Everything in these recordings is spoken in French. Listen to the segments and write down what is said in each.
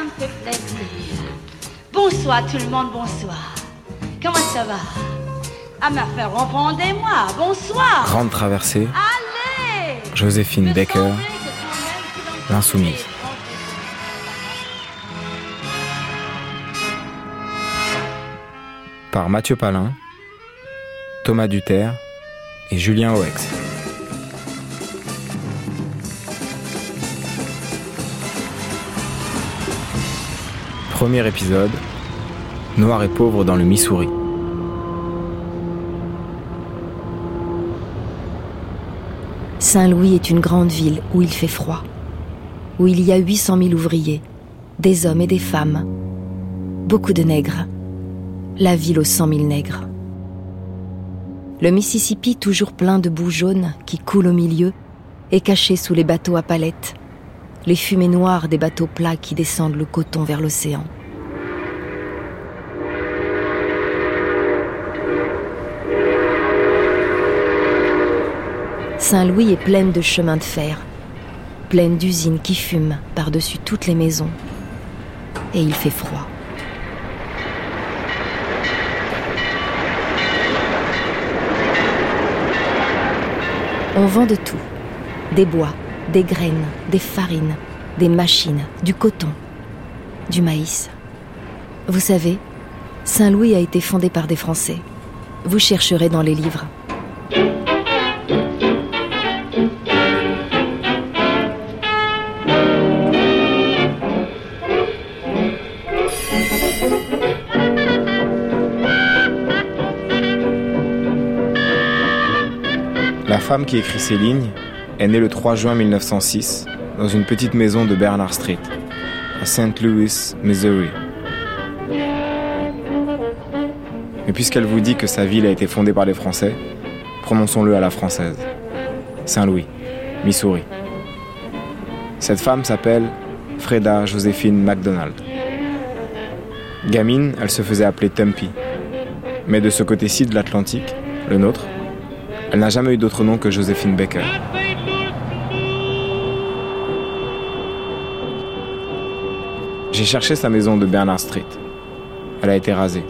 ça me fait plaisir. Bonsoir tout le monde, bonsoir. Comment ça va? Ah, ma fait répondez-moi, bonsoir. Grande traversée, Allez Joséphine Baker, l'insoumise. Par Mathieu Palin, Thomas Duterre et Julien Oex. Premier épisode, Noir et pauvre dans le Missouri. Saint-Louis est une grande ville où il fait froid, où il y a 800 000 ouvriers, des hommes et des femmes, beaucoup de nègres, la ville aux 100 000 nègres. Le Mississippi, toujours plein de boue jaune qui coule au milieu, est caché sous les bateaux à palettes, les fumées noires des bateaux plats qui descendent le coton vers l'océan. Saint-Louis est pleine de chemins de fer, pleine d'usines qui fument par-dessus toutes les maisons. Et il fait froid. On vend de tout. Des bois, des graines, des farines, des machines, du coton, du maïs. Vous savez, Saint-Louis a été fondé par des Français. Vous chercherez dans les livres. La femme qui écrit ces lignes est née le 3 juin 1906 dans une petite maison de Bernard Street, à St. Louis, Missouri. Mais puisqu'elle vous dit que sa ville a été fondée par les Français, prononçons-le à la française. Saint-Louis, Missouri. Cette femme s'appelle Freda Joséphine MacDonald. Gamine, elle se faisait appeler Tumpy. Mais de ce côté-ci de l'Atlantique, le nôtre, elle n'a jamais eu d'autre nom que Joséphine Baker. J'ai cherché sa maison de Bernard Street. Elle a été rasée.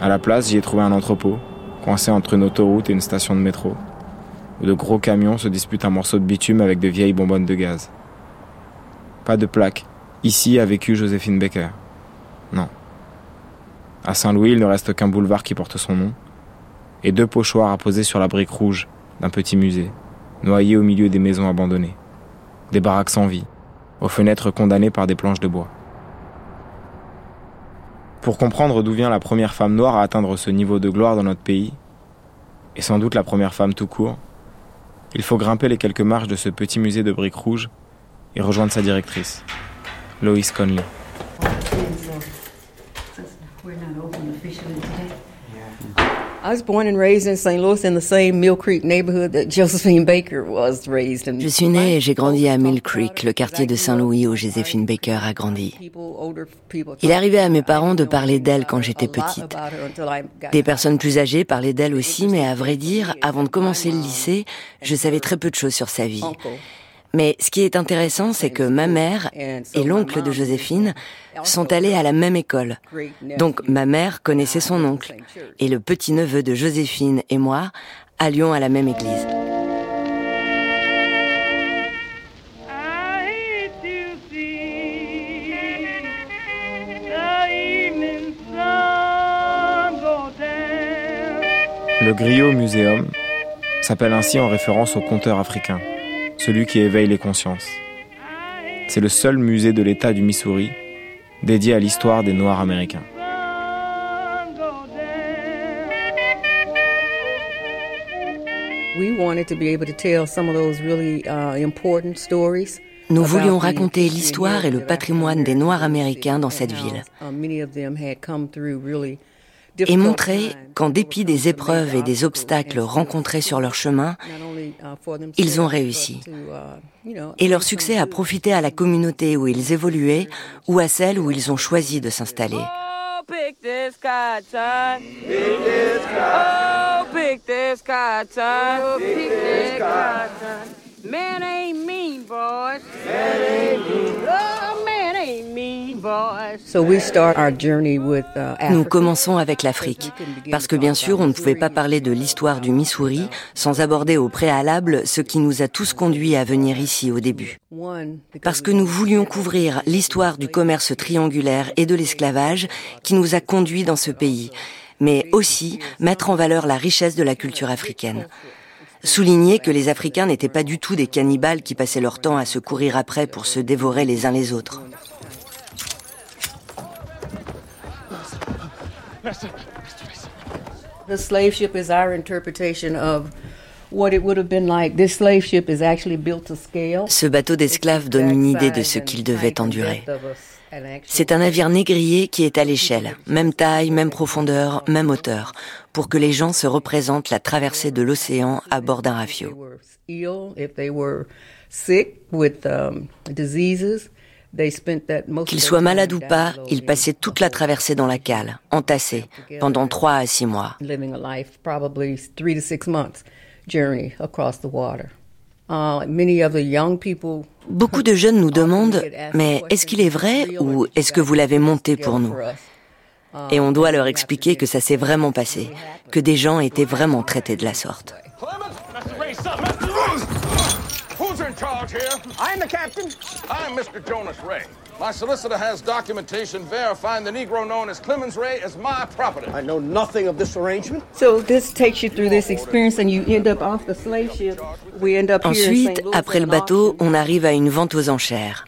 À la place, j'y ai trouvé un entrepôt, coincé entre une autoroute et une station de métro, où de gros camions se disputent un morceau de bitume avec de vieilles bonbonnes de gaz. Pas de plaque. Ici a vécu Joséphine Baker. Non. À Saint-Louis, il ne reste qu'un boulevard qui porte son nom, et deux pochoirs à poser sur la brique rouge d'un petit musée, noyé au milieu des maisons abandonnées, des baraques sans vie, aux fenêtres condamnées par des planches de bois. Pour comprendre d'où vient la première femme noire à atteindre ce niveau de gloire dans notre pays, et sans doute la première femme tout court, il faut grimper les quelques marches de ce petit musée de briques rouges et rejoindre sa directrice, Lois Conley. Je suis née et j'ai grandi à Mill Creek, le quartier de Saint-Louis où Joséphine Baker a grandi. Il arrivait à mes parents de parler d'elle quand j'étais petite. Des personnes plus âgées parlaient d'elle aussi, mais à vrai dire, avant de commencer le lycée, je savais très peu de choses sur sa vie. Mais ce qui est intéressant, c'est que ma mère et l'oncle de Joséphine sont allés à la même école. Donc ma mère connaissait son oncle. Et le petit-neveu de Joséphine et moi allions à la même église. Le Griot Museum s'appelle ainsi en référence au conteur africain, celui qui éveille les consciences. C'est le seul musée de l'État du Missouri dédié à l'histoire des Noirs américains. Uh. Nous voulions raconter l'histoire et le patrimoine des Noirs américains dans cette how, ville. Et montrer qu'en dépit des épreuves et des obstacles rencontrés sur leur chemin, uh, ils ont réussi. uh, Et leur succès a profité à la communauté où ils évoluaient ou à celle où ils ont choisi de s'installer. Oh. Oh. Oh. Man ain't mean, boys. Man ain't mean. Nous commençons avec l'Afrique, parce que bien sûr, on ne pouvait pas parler de l'histoire du Missouri sans aborder au préalable ce qui nous a tous conduits à venir ici au début. Parce que nous voulions couvrir l'histoire du commerce triangulaire et de l'esclavage qui nous a conduits dans ce pays, mais aussi mettre en valeur la richesse de la culture africaine. Souligner que les Africains n'étaient pas du tout des cannibales qui passaient leur temps à se courir après pour se dévorer les uns les autres. The slave ship is our interpretation of. Ce bateau d'esclaves donne une idée de ce qu'il devait endurer. C'est un navire négrier qui est à l'échelle, même taille, même profondeur, même hauteur, pour que les gens se représentent la traversée de l'océan à bord d'un rafio. Qu'ils soient malades ou pas, ils passaient toute la traversée dans la cale, entassés, pendant trois à six mois. Beaucoup de jeunes nous demandent, mais est-ce qu'il est vrai ou est-ce que vous l'avez monté pour nous Et on doit leur expliquer que ça s'est vraiment passé, que des gens étaient vraiment traités de la sorte. My solicitor has documentation verifying the Negro known as Clemens Ray as my property. I know nothing of this arrangement. So this takes you through this experience and you end up off the slave ship. We end up Ensuite, après le bateau, on arrive à une vente aux enchères.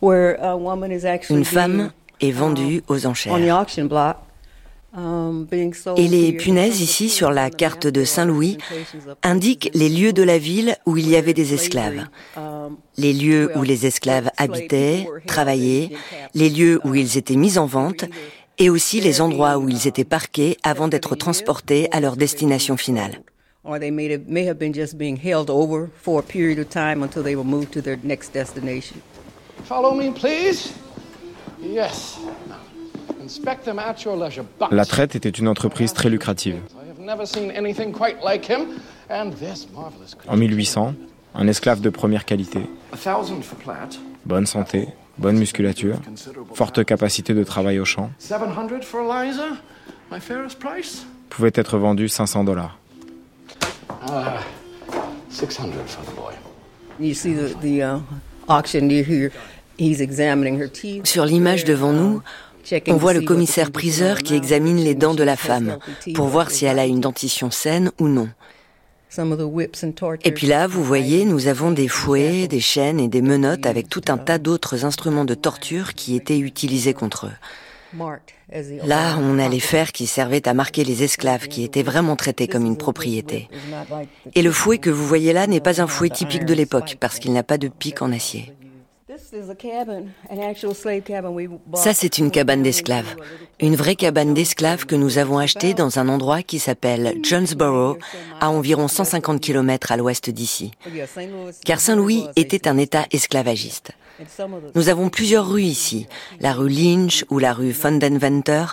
Where a woman is actually une femme est vendue aux enchères. On the auction block. Et les punaises ici sur la carte de Saint-Louis indiquent les lieux de la ville où il y avait des esclaves. Les lieux où les esclaves habitaient, travaillaient, les lieux où ils étaient mis en vente et aussi les endroits où ils étaient parqués avant d'être transportés à leur destination finale. Follow me, please. Yes. La traite était une entreprise très lucrative. En 1800, un esclave de première qualité, bonne santé, bonne musculature, forte capacité de travail au champ, pouvait être vendu 500 dollars. Sur l'image devant nous, on voit le commissaire priseur qui examine les dents de la femme pour voir si elle a une dentition saine ou non. Et puis là, vous voyez, nous avons des fouets, des chaînes et des menottes avec tout un tas d'autres instruments de torture qui étaient utilisés contre eux. Là, on a les fers qui servaient à marquer les esclaves qui étaient vraiment traités comme une propriété. Et le fouet que vous voyez là n'est pas un fouet typique de l'époque parce qu'il n'a pas de pic en acier. Ça, c'est une cabane d'esclaves. Une vraie cabane d'esclaves que nous avons achetée dans un endroit qui s'appelle Jonesboro, à environ 150 km à l'ouest d'ici. Car Saint-Louis était un État esclavagiste. Nous avons plusieurs rues ici, la rue Lynch ou la rue Fundenventer,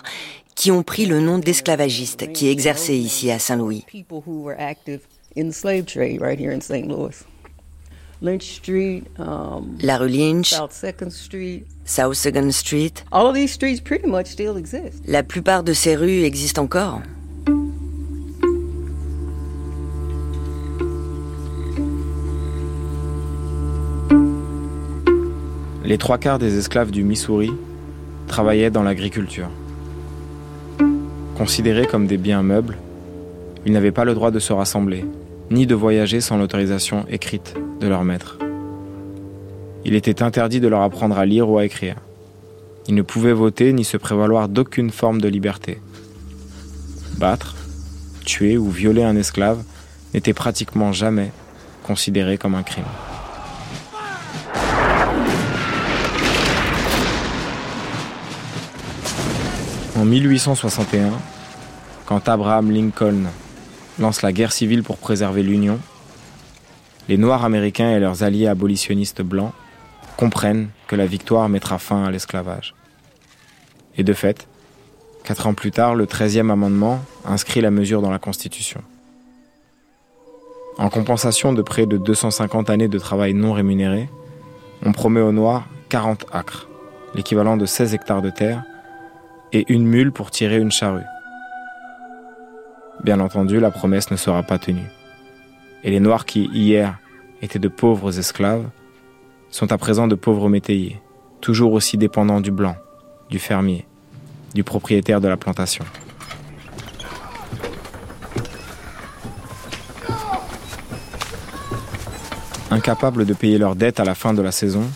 qui ont pris le nom d'esclavagistes qui exerçaient ici à Saint-Louis. Lynch Street, um, la rue Lynch, South Second Street, South Second Street. All of these streets pretty much still exist. La plupart de ces rues existent encore. Les trois quarts des esclaves du Missouri travaillaient dans l'agriculture. Considérés comme des biens meubles, ils n'avaient pas le droit de se rassembler, ni de voyager sans l'autorisation écrite de leur maître. Il était interdit de leur apprendre à lire ou à écrire. Ils ne pouvaient voter ni se prévaloir d'aucune forme de liberté. Battre, tuer ou violer un esclave n'était pratiquement jamais considéré comme un crime. En 1861, quand Abraham Lincoln lance la guerre civile pour préserver l'Union, les Noirs américains et leurs alliés abolitionnistes blancs comprennent que la victoire mettra fin à l'esclavage. Et de fait, quatre ans plus tard, le 13e amendement inscrit la mesure dans la Constitution. En compensation de près de 250 années de travail non rémunéré, on promet aux Noirs 40 acres, l'équivalent de 16 hectares de terre, et une mule pour tirer une charrue. Bien entendu, la promesse ne sera pas tenue. Et les Noirs qui, hier, étaient de pauvres esclaves, sont à présent de pauvres métayers, toujours aussi dépendants du blanc, du fermier, du propriétaire de la plantation. Incapables de payer leurs dettes à la fin de la saison,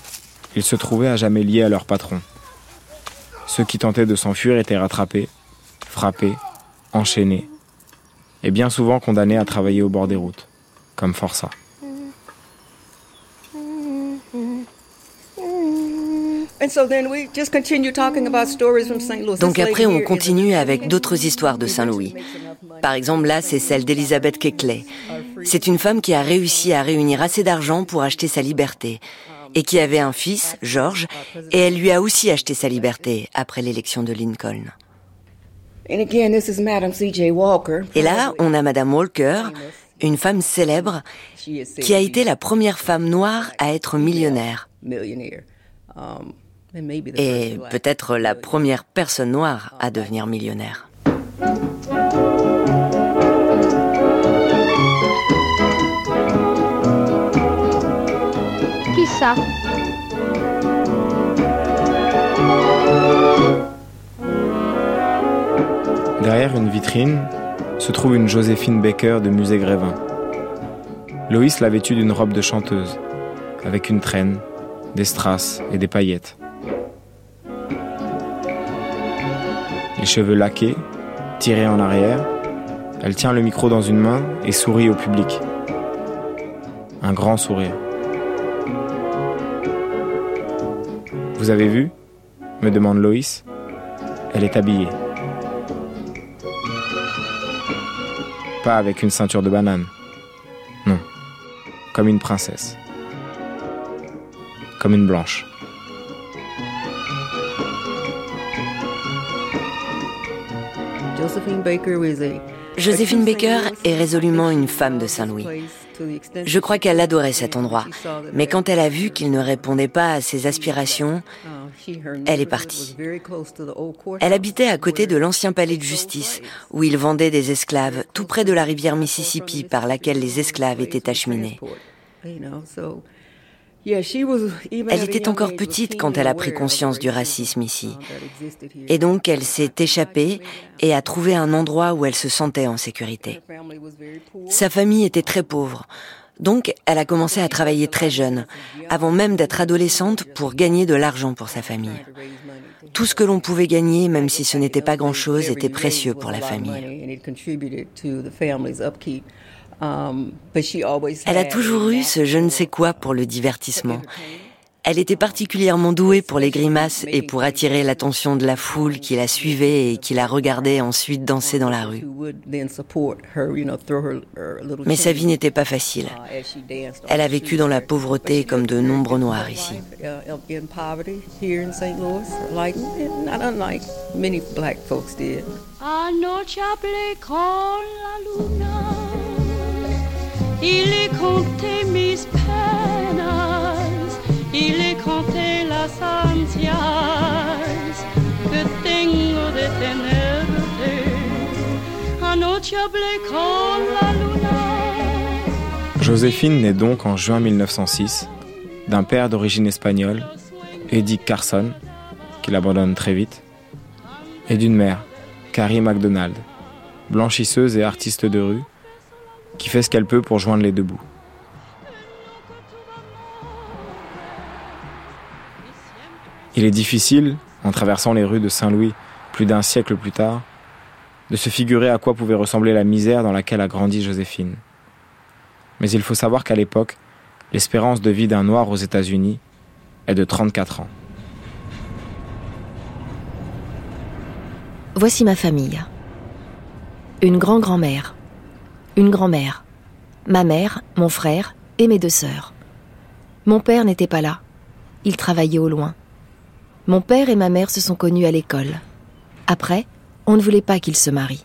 ils se trouvaient à jamais liés à leur patron. Ceux qui tentaient de s'enfuir étaient rattrapés, frappés, enchaînés, et bien souvent condamnés à travailler au bord des routes, comme forçat. Donc après, on continue avec d'autres histoires de Saint-Louis. Par exemple, là, c'est celle d'Elizabeth Keckley. C'est une femme qui a réussi à réunir assez d'argent pour acheter sa liberté et qui avait un fils, George, et elle lui a aussi acheté sa liberté après l'élection de Lincoln. Et là, on a Madame Walker, une femme célèbre qui a été la première femme noire à être millionnaire. Et peut-être la première personne noire à devenir millionnaire. Qui ça? Derrière une vitrine se trouve une Joséphine Baker de musée Grévin. Loïs l'a vêtue d'une robe de chanteuse, avec une traîne, des strass et des paillettes. Les cheveux laqués, tirés en arrière, elle tient le micro dans une main et sourit au public. Un grand sourire. Vous avez vu? me demande Loïs. Elle est habillée. Pas avec une ceinture de banane. Non. Comme une princesse. Comme une blanche. Josephine Baker est résolument une femme de Saint-Louis. Je crois qu'elle adorait cet endroit, mais quand elle a vu qu'il ne répondait pas à ses aspirations, elle est partie. Elle habitait à côté de l'ancien palais de justice, où ils vendaient des esclaves, tout près de la rivière Mississippi par laquelle les esclaves étaient acheminés. Elle était encore petite quand elle a pris conscience du racisme ici. Et donc elle s'est échappée et a trouvé un endroit où elle se sentait en sécurité. Sa famille était très pauvre. Donc elle a commencé à travailler très jeune, avant même d'être adolescente, pour gagner de l'argent pour sa famille. Tout ce que l'on pouvait gagner, même si ce n'était pas grand-chose, était précieux pour la famille. Um, Elle a toujours eu ce je ne sais quoi pour le divertissement. Elle était particulièrement douée pour les grimaces et pour attirer l'attention de la foule qui la suivait et qui la regardait ensuite danser dans la rue. Mais sa vie n'était pas facile. Elle a vécu dans la pauvreté comme de nombreux Noirs ici. Il est compté mis penas, il est compté las ansias que tengo de tenerte. Anoche hablé con la luna. Joséphine naît donc en juin 1906 d'un père d'origine espagnole, Eddie Carson, qu'il abandonne très vite, et d'une mère, Carrie MacDonald, blanchisseuse et artiste de rue, qui fait ce qu'elle peut pour joindre les deux bouts. Il est difficile, en traversant les rues de Saint-Louis plus d'un siècle plus tard, de se figurer à quoi pouvait ressembler la misère dans laquelle a grandi Joséphine. Mais il faut savoir qu'à l'époque, l'espérance de vie d'un noir aux États-Unis est de 34 ans. Voici ma famille. Une grand-grand-mère, une grand-mère, ma mère, mon frère et mes deux sœurs. Mon père n'était pas là. Il travaillait au loin. Mon père et ma mère se sont connus à l'école. Après, on ne voulait pas qu'ils se marient.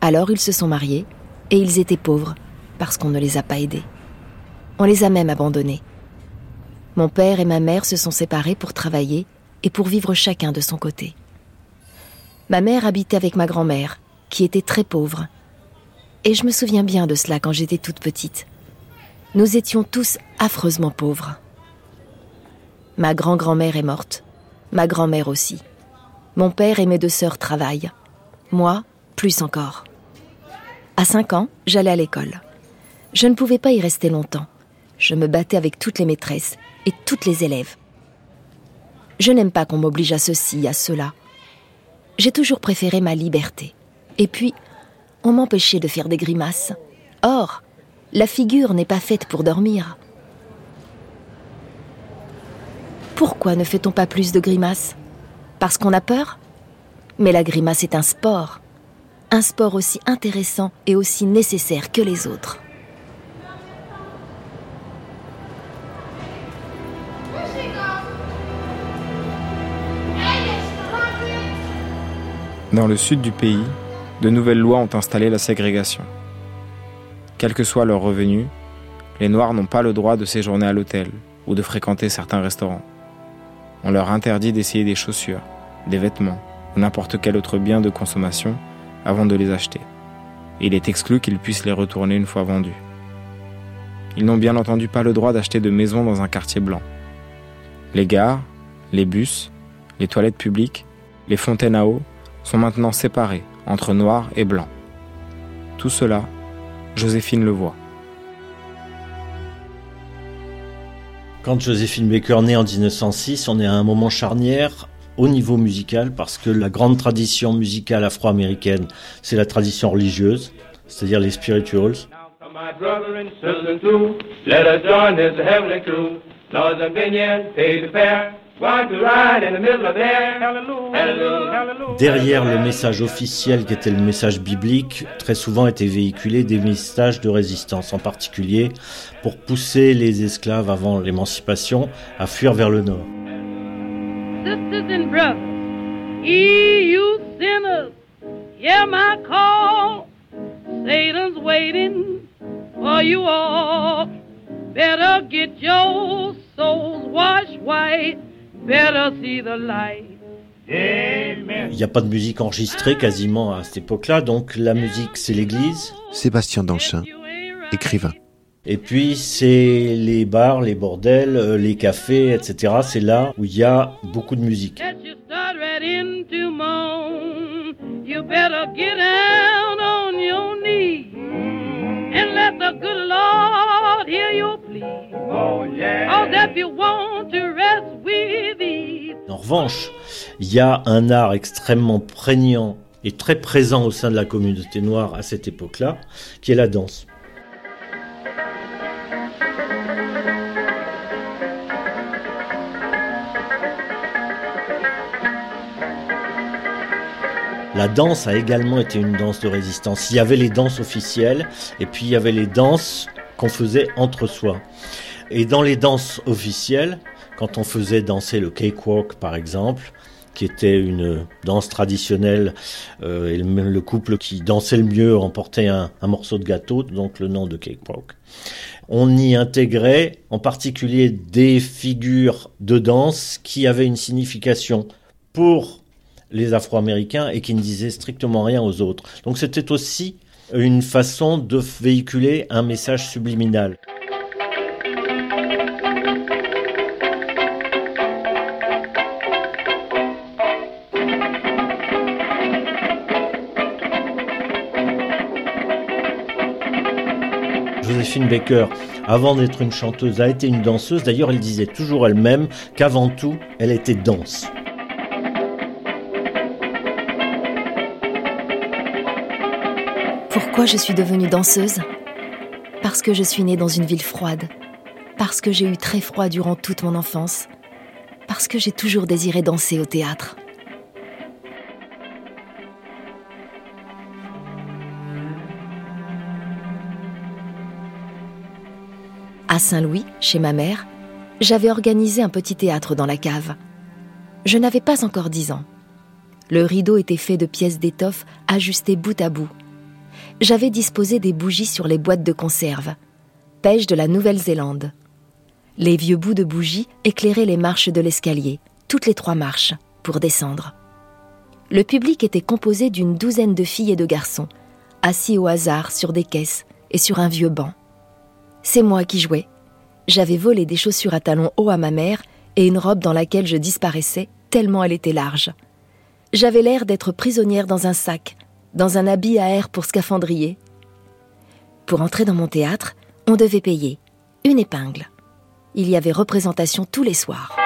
Alors ils se sont mariés et ils étaient pauvres parce qu'on ne les a pas aidés. On les a même abandonnés. Mon père et ma mère se sont séparés pour travailler et pour vivre chacun de son côté. Ma mère habitait avec ma grand-mère, qui était très pauvre. Et je me souviens bien de cela quand j'étais toute petite. Nous étions tous affreusement pauvres. Ma grand-grand-mère est morte, ma grand-mère aussi. Mon père et mes deux sœurs travaillent. Moi, plus encore. À cinq ans, j'allais à l'école. Je ne pouvais pas y rester longtemps. Je me battais avec toutes les maîtresses et toutes les élèves. Je n'aime pas qu'on m'oblige à ceci, à cela. J'ai toujours préféré ma liberté. Et puis, on m'empêchait de faire des grimaces. Or, la figure n'est pas faite pour dormir. Pourquoi ne fait-on pas plus de grimaces? Parce qu'on a peur? Mais la grimace est un sport. Un sport aussi intéressant et aussi nécessaire que les autres. Dans le sud du pays, de nouvelles lois ont installé la ségrégation. Quels que soient leurs revenus, les Noirs n'ont pas le droit de séjourner à l'hôtel ou de fréquenter certains restaurants. On leur interdit d'essayer des chaussures, des vêtements ou n'importe quel autre bien de consommation avant de les acheter. il est exclu qu'ils puissent les retourner une fois vendus. Ils n'ont bien entendu pas le droit d'acheter de maisons dans un quartier blanc. Les gares, les bus, les toilettes publiques, les fontaines à eau sont maintenant séparés entre noir et blanc. Tout cela, Joséphine le voit. Quand Joséphine Baker naît en 1906, on est à un moment charnière au niveau musical parce que la grande tradition musicale afro-américaine, c'est la tradition religieuse, c'est-à-dire les spirituals. Derrière le message officiel qui était le message biblique, très souvent étaient véhiculés des messages de résistance, en particulier pour pousser les esclaves avant l'émancipation à fuir vers le nord. Sisters and brothers, you sinners, hear my call. Satan's waiting for you all. Better get your souls washed white. Il n'y a pas de musique enregistrée quasiment à cette époque-là, donc la musique c'est l'église. Sébastien Danchin, écrivain. Et puis c'est les bars, les bordels, euh, les cafés, etc. C'est là où il y a beaucoup de musique. En revanche, il y a un art extrêmement prégnant et très présent au sein de la communauté noire à cette époque-là, qui est la danse. La danse a également été une danse de résistance. Il y avait les danses officielles et puis il y avait les danses qu'on faisait entre soi. Et dans les danses officielles, quand on faisait danser le cakewalk par exemple, qui était une danse traditionnelle, euh, et le, couple qui dansait le mieux remportait un, un, morceau de gâteau, donc le nom de cakewalk. On y intégrait en particulier des figures de danse qui avaient une signification pour les Afro-Américains et qui ne disaient strictement rien aux autres. Donc c'était aussi une façon de véhiculer un message subliminal. Joséphine Baker, avant d'être une chanteuse, a été une danseuse. D'ailleurs, elle disait toujours elle-même qu'avant tout, elle était danse. Pourquoi je suis devenue danseuse? Parce que je suis née dans une ville froide, parce que j'ai eu très froid durant toute mon enfance, parce que j'ai toujours désiré danser au théâtre. À Saint-Louis, chez ma mère, j'avais organisé un petit théâtre dans la cave. Je n'avais pas encore dix ans. Le rideau était fait de pièces d'étoffe ajustées bout à bout. J'avais disposé des bougies sur les boîtes de conserve, pêche de la Nouvelle-Zélande. Les vieux bouts de bougies éclairaient les marches de l'escalier, toutes les trois marches pour descendre. Le public était composé d'une douzaine de filles et de garçons, assis au hasard sur des caisses et sur un vieux banc. C'est moi qui jouais. J'avais volé des chaussures à talons hauts à ma mère et une robe dans laquelle je disparaissais tellement elle était large. J'avais l'air d'être prisonnière dans un sac, dans un habit à air pour scaphandrier. Pour entrer dans mon théâtre, on devait payer une épingle. Il y avait représentation tous les soirs.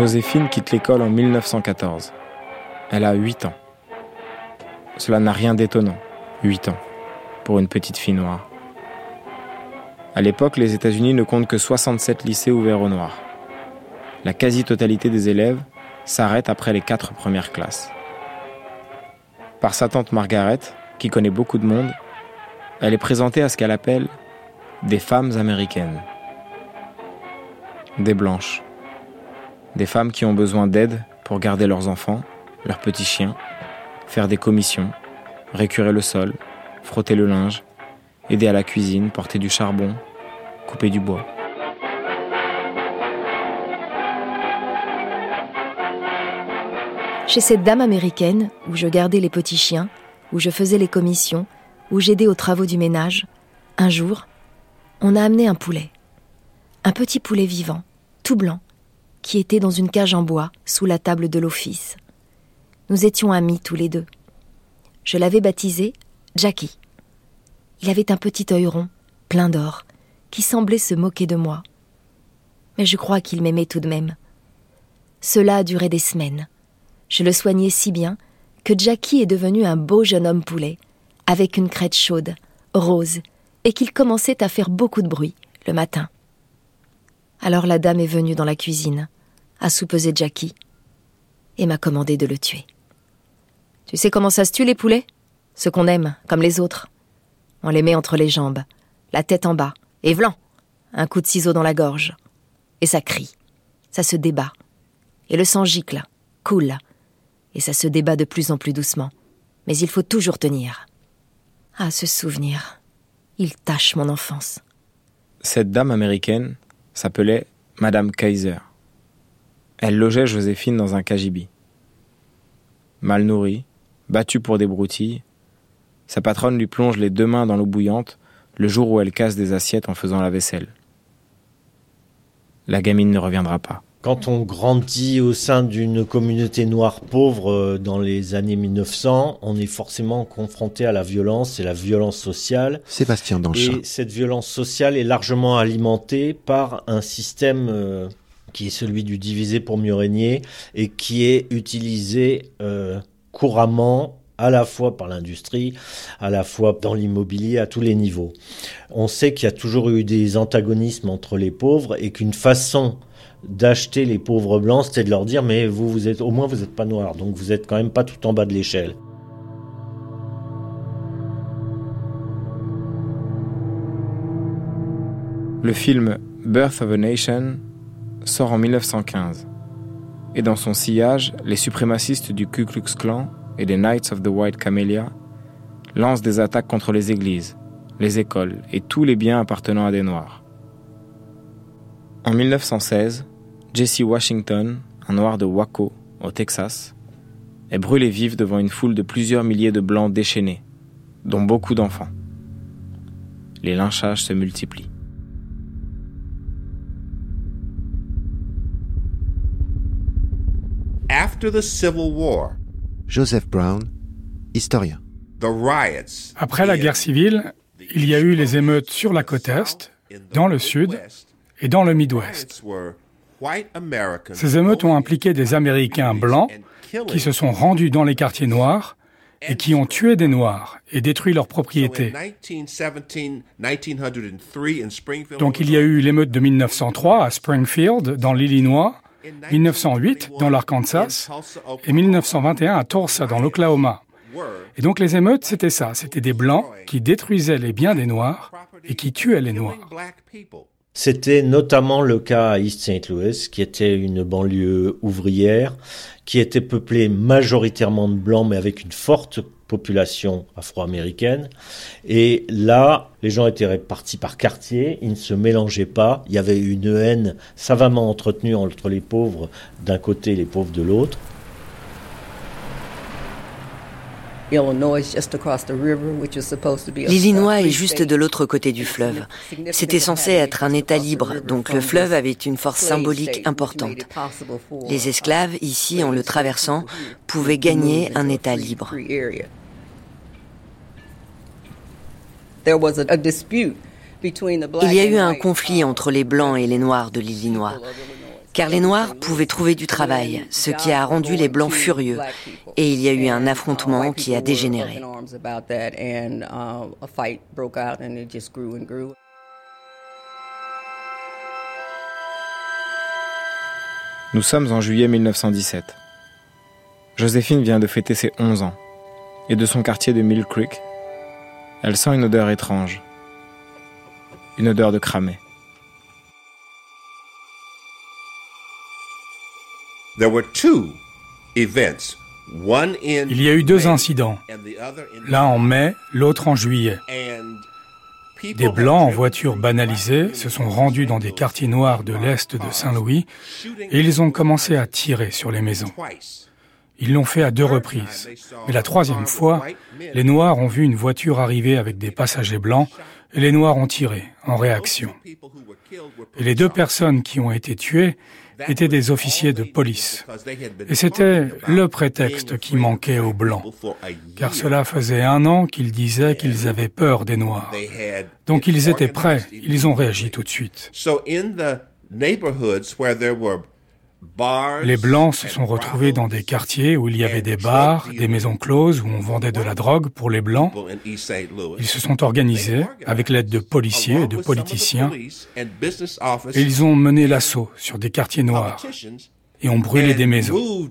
Joséphine quitte l'école en 1914. Elle a 8 ans. Cela n'a rien d'étonnant, 8 ans, pour une petite fille noire. À l'époque, les États-Unis ne comptent que 67 lycées ouverts aux Noirs. La quasi-totalité des élèves s'arrête après les quatre premières classes. Par sa tante Margaret, qui connaît beaucoup de monde, elle est présentée à ce qu'elle appelle des femmes américaines. Des blanches. Des femmes qui ont besoin d'aide pour garder leurs enfants, leurs petits chiens, faire des commissions, récurer le sol, frotter le linge, aider à la cuisine, porter du charbon, couper du bois. Chez cette dame américaine, où je gardais les petits chiens, où je faisais les commissions, où j'aidais aux travaux du ménage, un jour, on a amené un poulet. Un petit poulet vivant, tout blanc, qui était dans une cage en bois sous la table de l'office. Nous étions amis tous les deux. Je l'avais baptisé Jackie. Il avait un petit œil rond, plein d'or, qui semblait se moquer de moi. Mais je crois qu'il m'aimait tout de même. Cela a duré des semaines. Je le soignais si bien que Jackie est devenu un beau jeune homme poulet, avec une crête chaude, rose, et qu'il commençait à faire beaucoup de bruit le matin. Alors la dame est venue dans la cuisine, a soupesé Jackie, et m'a commandé de le tuer. Tu sais comment ça se tue les poulets? Ce qu'on aime, comme les autres. On les met entre les jambes, la tête en bas, et vlan Un coup de ciseau dans la gorge. Et ça crie, ça se débat. Et le sang gicle, coule. Et ça se débat de plus en plus doucement. Mais il faut toujours tenir. Ah, ce souvenir. Il tâche mon enfance. Cette dame américaine, s'appelait Madame Kaiser. Elle logeait Joséphine dans un cagibi. Mal nourrie, battue pour des broutilles, sa patronne lui plonge les deux mains dans l'eau bouillante le jour où elle casse des assiettes en faisant la vaisselle. La gamine ne reviendra pas. Quand on grandit au sein d'une communauté noire pauvre euh, dans les années 1900, on est forcément confronté à la violence et la violence sociale. Sébastien Danchin. Et cette violence sociale est largement alimentée par un système euh, qui est celui du diviser pour mieux régner et qui est utilisé euh, couramment à la fois par l'industrie, à la fois dans l'immobilier, à tous les niveaux. On sait qu'il y a toujours eu des antagonismes entre les pauvres et qu'une façon d'acheter les pauvres blancs, c'était de leur dire mais vous, vous êtes au moins vous n'êtes pas noir, donc vous êtes quand même pas tout en bas de l'échelle. Le film Birth of a Nation sort en 1915. Et dans son sillage, les suprémacistes du Ku Klux Klan et des Knights of the White Camellia lancent des attaques contre les églises, les écoles et tous les biens appartenant à des Noirs. En 1916, Jesse Washington, un noir de Waco, au Texas, est brûlé vif devant une foule de plusieurs milliers de blancs déchaînés, dont beaucoup d'enfants. Les lynchages se multiplient. After the Civil War, Joseph Brown, historien. Après la guerre civile, il y a eu les émeutes sur la côte Est, dans le Sud et dans le Midwest. Ces émeutes ont impliqué des Américains blancs qui se sont rendus dans les quartiers noirs et qui ont tué des Noirs et détruit leurs propriétés. Donc il y a eu l'émeute de 1903 à Springfield, dans l'Illinois, 1908 dans l'Arkansas et 1921 à Tulsa, dans l'Oklahoma. Et donc les émeutes, c'était ça, c'était des Blancs qui détruisaient les biens des Noirs et qui tuaient les Noirs. C'était notamment le cas à East St. Louis, qui était une banlieue ouvrière, qui était peuplée majoritairement de blancs, mais avec une forte population afro-américaine. Et là, les gens étaient répartis par quartier, ils ne se mélangeaient pas, il y avait une haine savamment entretenue entre les pauvres d'un côté et les pauvres de l'autre. L'Illinois est juste de l'autre côté du fleuve. C'était censé être un État libre, donc le fleuve avait une force symbolique importante. Les esclaves, ici, en le traversant, pouvaient gagner un État libre. Il y a eu un conflit entre les Blancs et les Noirs de l'Illinois car les Noirs pouvaient trouver du travail, ce qui a rendu les Blancs furieux, et il y a eu un affrontement qui a dégénéré. Nous sommes en juillet 1917. Joséphine vient de fêter ses 11 ans, et de son quartier de Mill Creek, elle sent une odeur étrange, une odeur de cramé. Il y a eu deux incidents, l'un en mai, l'autre en juillet. Des Blancs en voiture banalisée se sont rendus dans des quartiers noirs de l'Est de Saint-Louis et ils ont commencé à tirer sur les maisons. Ils l'ont fait à deux reprises. Mais la troisième fois, les Noirs ont vu une voiture arriver avec des passagers blancs et les Noirs ont tiré en réaction. Et les deux personnes qui ont été tuées étaient des officiers de police. Et c'était le prétexte qui manquait aux Blancs, car cela faisait un an qu'ils disaient qu'ils avaient peur des Noirs. Donc ils étaient prêts, ils ont réagi tout de suite. Les Blancs se sont retrouvés dans des quartiers où il y avait des bars, des maisons closes où on vendait de la drogue pour les Blancs. Ils se sont organisés avec l'aide de policiers et de politiciens et ils ont mené l'assaut sur des quartiers noirs et ont brûlé des maisons.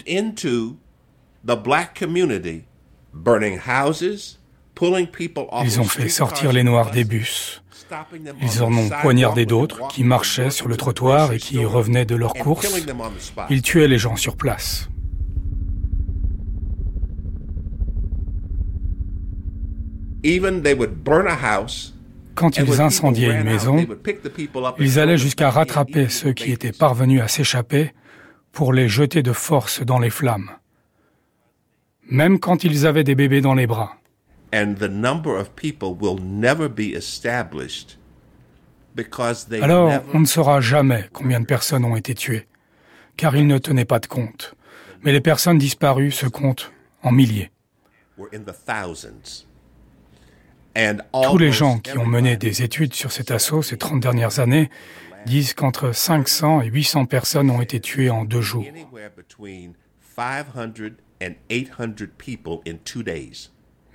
Ils ont fait sortir les Noirs des bus. Ils en ont poignardé d'autres qui marchaient sur le trottoir et qui revenaient de leur course. Ils tuaient les gens sur place. Quand ils incendiaient une maison, ils allaient jusqu'à rattraper ceux qui étaient parvenus à s'échapper pour les jeter de force dans les flammes, même quand ils avaient des bébés dans les bras. Alors, on ne saura jamais combien de personnes ont été tuées, car ils ne tenaient pas de compte. Mais les personnes disparues se comptent en milliers. Tous les gens qui ont mené des études sur cet assaut ces 30 dernières années disent qu'entre 500 et 800 personnes ont été tuées en deux jours.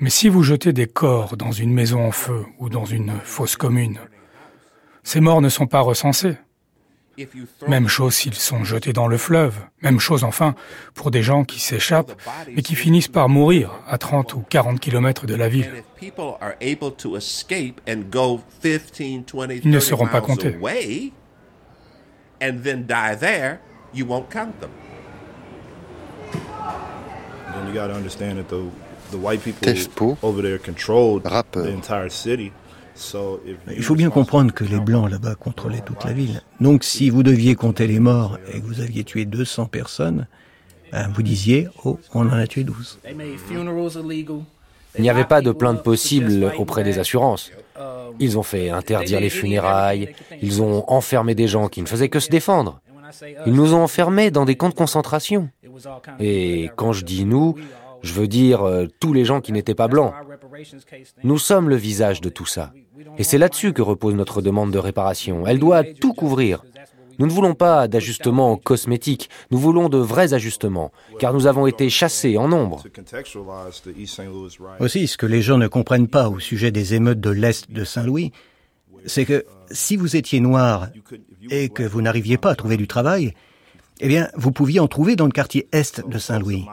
Mais si vous jetez des corps dans une maison en feu ou dans une fosse commune, ces morts ne sont pas recensés. Même chose s'ils sont jetés dans le fleuve, même chose enfin pour des gens qui s'échappent mais qui finissent par mourir à 30 ou 40 kilomètres de la ville. Ils ne seront pas comptés. Tespo, rappeur. Il faut bien comprendre que les Blancs là-bas contrôlaient toute la ville. Donc si vous deviez compter les morts et que vous aviez tué 200 personnes, ben, vous disiez, oh, on en a tué 12. Il n'y avait pas de plainte possible auprès des assurances. Ils ont fait interdire les funérailles, ils ont enfermé des gens qui ne faisaient que se défendre. Ils nous ont enfermés dans des camps de concentration. Et quand je dis nous, je veux dire euh, tous les gens qui n'étaient pas blancs. Nous sommes le visage de tout ça. Et c'est là-dessus que repose notre demande de réparation. Elle doit tout couvrir. Nous ne voulons pas d'ajustements cosmétiques, nous voulons de vrais ajustements, car nous avons été chassés en nombre. Aussi, ce que les gens ne comprennent pas au sujet des émeutes de l'Est de Saint-Louis, c'est que si vous étiez noir et que vous n'arriviez pas à trouver du travail, eh bien, vous pouviez en trouver dans le quartier est de Saint-Louis.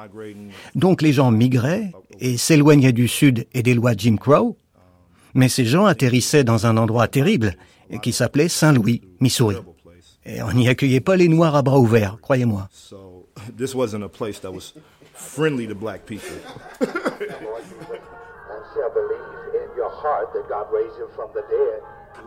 Donc les gens migraient et s'éloignaient du sud et des lois Jim Crow, mais ces gens atterrissaient dans un endroit terrible qui s'appelait Saint-Louis, Missouri. Et on n'y accueillait pas les Noirs à bras ouverts, croyez-moi.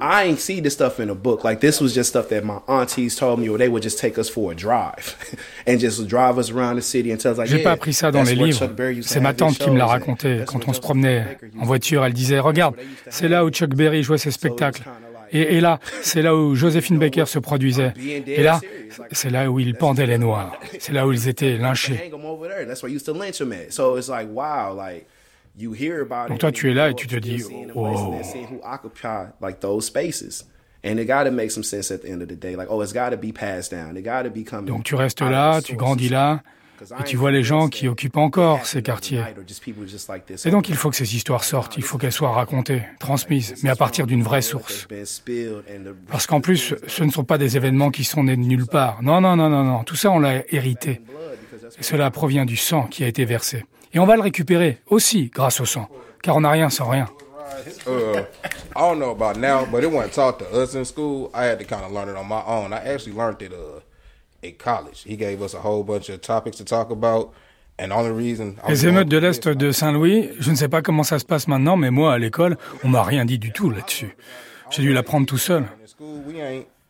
I ain't see this stuff in a book. Like this was just stuff that my aunties told me, or they would just take us for a drive and just drive us around the city and tell us like. J'ai pas appris ça dans les livres. C'est ma tante qui me l'a raconté quand on se promenait en voiture. Elle disait, regarde, c'est là où Chuck Berry jouait ses spectacles. Et, et là, c'est là où Josephine Baker se produisait. Et là, c'est là où ils pendaient les Noirs. C'est là où ils étaient lynchés. Donc toi, tu es là et tu te dis, wow. Donc tu restes là, tu grandis là, et tu vois les gens qui occupent encore ces quartiers. Et donc il faut que ces histoires sortent, il faut qu'elles soient racontées, transmises, mais à partir d'une vraie source. Parce qu'en plus, ce ne sont pas des événements qui sont nés de nulle part. Non, non, non, non, non, tout ça on l'a hérité. Et cela provient du sang qui a été versé. Et on va le récupérer aussi grâce au sang, car on n'a rien sans rien. Uh, I don't know about now, but it wasn't taught to us in school. I had to kind of learn it on my own. I actually learned it uh, in college. He gave us a whole bunch of topics to talk about. And the reason Les émeutes de l'Est de Saint-Louis, je ne sais pas comment ça se passe maintenant, mais moi, à l'école, on m'a rien dit du tout là-dessus. J'ai dû l'apprendre tout seul.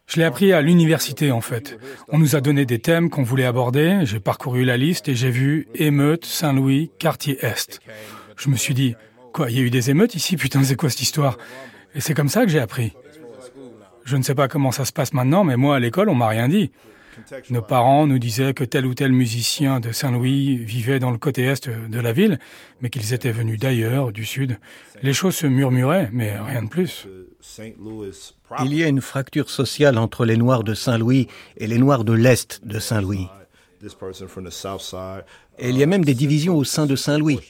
Je l'ai appris à l'université en fait. On nous a donné des thèmes qu'on voulait aborder, j'ai parcouru la liste et j'ai vu émeute, Saint-Louis, quartier Est. Je me suis dit, quoi, il y a eu des émeutes ici, putain, c'est quoi cette histoire? Et c'est comme ça que j'ai appris. Je ne sais pas comment ça se passe maintenant, mais moi à l'école, on m'a rien dit. Nos parents nous disaient que tel ou tel musicien de Saint-Louis vivait dans le côté est de la ville, mais qu'ils étaient venus d'ailleurs, du sud. Les choses se murmuraient, mais rien de plus. Il y a une fracture sociale entre les Noirs de Saint-Louis et les Noirs de l'Est de Saint-Louis. Et il y a même des divisions au sein de Saint-Louis.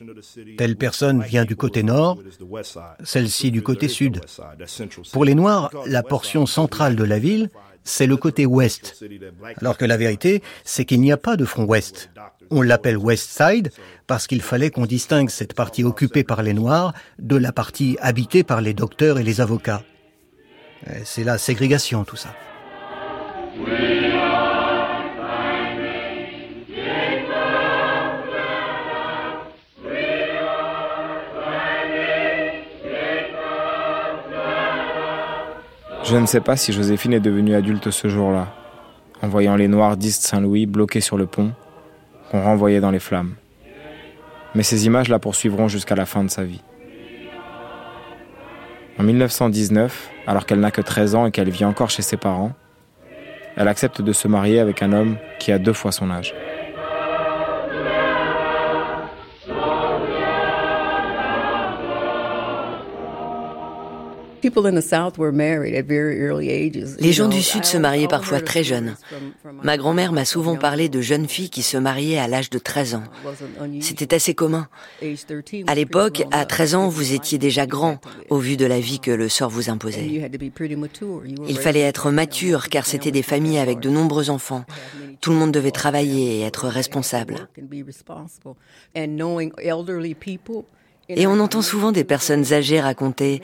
Telle personne vient du côté nord, celle-ci du côté sud. Pour les Noirs, la portion centrale de la ville, c'est le côté ouest. Alors que la vérité, c'est qu'il n'y a pas de front ouest. On l'appelle West Side parce qu'il fallait qu'on distingue cette partie occupée par les Noirs de la partie habitée par les docteurs et les avocats. C'est la ségrégation, tout ça. Je ne sais pas si Joséphine est devenue adulte ce jour-là, en voyant les noirs d'East Saint-Louis bloqués sur le pont, qu'on renvoyait dans les flammes. Mais ces images la poursuivront jusqu'à la fin de sa vie. En 1919, alors qu'elle n'a que 13 ans et qu'elle vit encore chez ses parents, elle accepte de se marier avec un homme qui a deux fois son âge. Les gens du Sud se mariaient parfois très jeunes. Ma grand-mère m'a souvent parlé de jeunes filles qui se mariaient à l'âge de 13 ans. C'était assez commun. À l'époque, à 13 ans, vous étiez déjà grand au vu de la vie que le sort vous imposait. Il fallait être mature car c'était des familles avec de nombreux enfants. Tout le monde devait travailler et être responsable. Et on entend souvent des personnes âgées raconter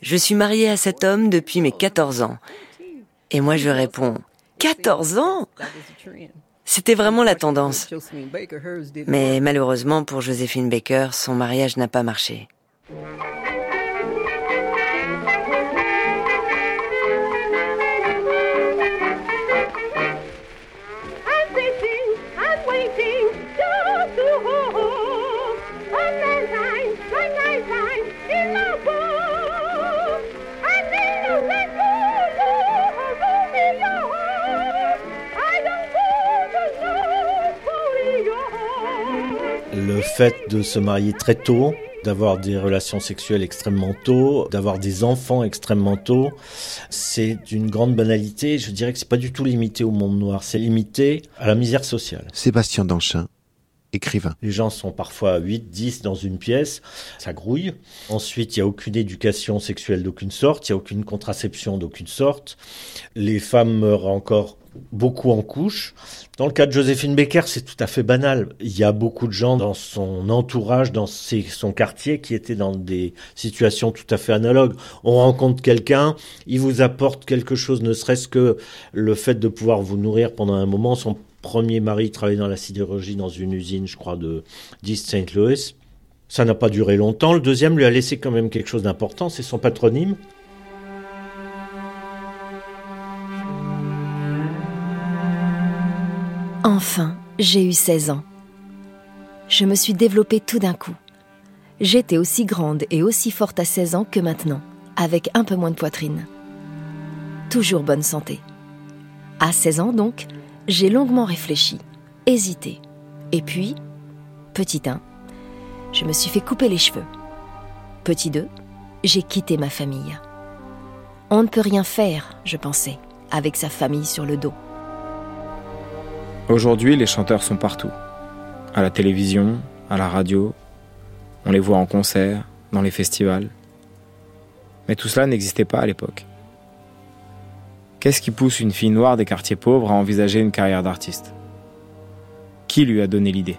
je suis mariée à cet homme depuis mes 14 ans. Et moi je réponds 14 ans? C'était vraiment la tendance. Mais malheureusement pour Joséphine Baker, son mariage n'a pas marché. Le fait de se marier très tôt, d'avoir des relations sexuelles extrêmement tôt, d'avoir des enfants extrêmement tôt, c'est d'une grande banalité. Je dirais que c'est pas du tout limité au monde noir, c'est limité à la misère sociale. Sébastien Danchin, écrivain. Les gens sont parfois 8, 10 dans une pièce, ça grouille. Ensuite, il n'y a aucune éducation sexuelle d'aucune sorte, il n'y a aucune contraception d'aucune sorte. Les femmes meurent encore beaucoup en couche. Dans le cas de Joséphine Baker, c'est tout à fait banal. Il y a beaucoup de gens dans son entourage, dans son quartier, qui étaient dans des situations tout à fait analogues. On rencontre quelqu'un, il vous apporte quelque chose, ne serait-ce que le fait de pouvoir vous nourrir pendant un moment. Son premier mari travaillait dans la sidérurgie dans une usine, je crois, de d'East St. Louis. Ça n'a pas duré longtemps. Le deuxième lui a laissé quand même quelque chose d'important, c'est son patronyme. Enfin, j'ai eu 16 ans. Je me suis développée tout d'un coup. J'étais aussi grande et aussi forte à 16 ans que maintenant, avec un peu moins de poitrine. Toujours bonne santé. À 16 ans donc, j'ai longuement réfléchi, hésité. Et puis, petit 1, je me suis fait couper les cheveux. Petit 2, j'ai quitté ma famille. On ne peut rien faire, je pensais, avec sa famille sur le dos. Aujourd'hui, les chanteurs sont partout. À la télévision, à la radio, on les voit en concert, dans les festivals. Mais tout cela n'existait pas à l'époque. Qu'est-ce qui pousse une fille noire des quartiers pauvres à envisager une carrière d'artiste? Qui lui a donné l'idée?